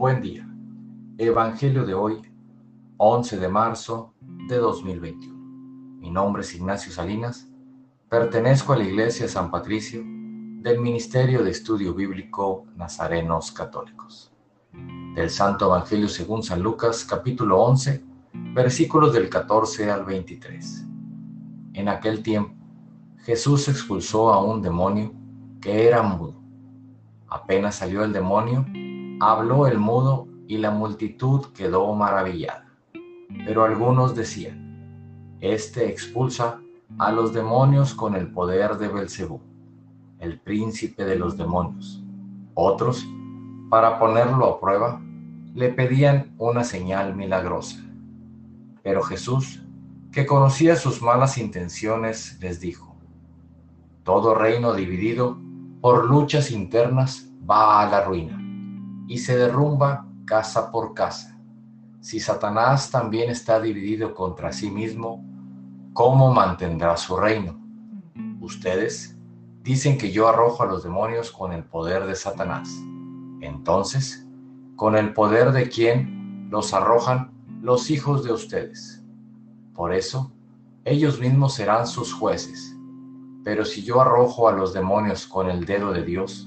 Buen día. Evangelio de hoy, 11 de marzo de 2021. Mi nombre es Ignacio Salinas. Pertenezco a la Iglesia San Patricio del Ministerio de Estudio Bíblico Nazarenos Católicos. Del Santo Evangelio según San Lucas, capítulo 11, versículos del 14 al 23. En aquel tiempo, Jesús expulsó a un demonio que era mudo. Apenas salió el demonio, habló el mudo y la multitud quedó maravillada. Pero algunos decían, Este expulsa a los demonios con el poder de Belcebú, el príncipe de los demonios. Otros, para ponerlo a prueba, le pedían una señal milagrosa. Pero Jesús, que conocía sus malas intenciones, les dijo, Todo reino dividido por luchas internas va a la ruina y se derrumba casa por casa. Si Satanás también está dividido contra sí mismo, ¿cómo mantendrá su reino? Ustedes dicen que yo arrojo a los demonios con el poder de Satanás. Entonces, ¿con el poder de quién los arrojan los hijos de ustedes? Por eso, ellos mismos serán sus jueces pero si yo arrojo a los demonios con el dedo de Dios,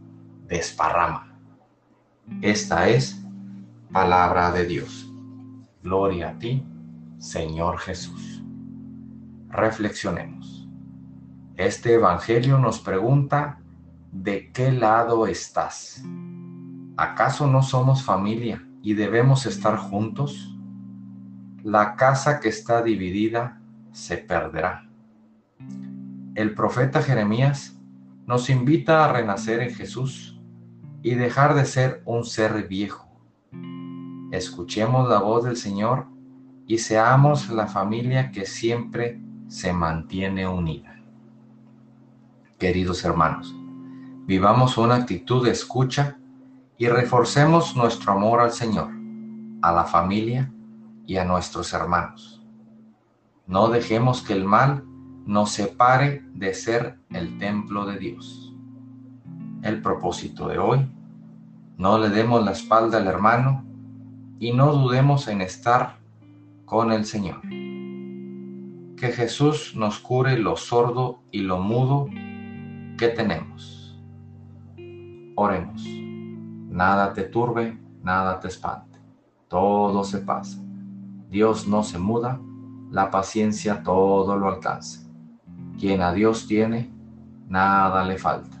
desparrama. Esta es palabra de Dios. Gloria a ti, Señor Jesús. Reflexionemos. Este Evangelio nos pregunta, ¿de qué lado estás? ¿Acaso no somos familia y debemos estar juntos? La casa que está dividida se perderá el profeta Jeremías nos invita a renacer en Jesús y dejar de ser un ser viejo. Escuchemos la voz del Señor y seamos la familia que siempre se mantiene unida. Queridos hermanos, vivamos una actitud de escucha y reforcemos nuestro amor al Señor, a la familia y a nuestros hermanos. No dejemos que el mal nos separe de ser el templo de Dios. El propósito de hoy, no le demos la espalda al hermano y no dudemos en estar con el Señor. Que Jesús nos cure lo sordo y lo mudo que tenemos. Oremos. Nada te turbe, nada te espante. Todo se pasa. Dios no se muda, la paciencia todo lo alcanza. Quien a Dios tiene, nada le falta.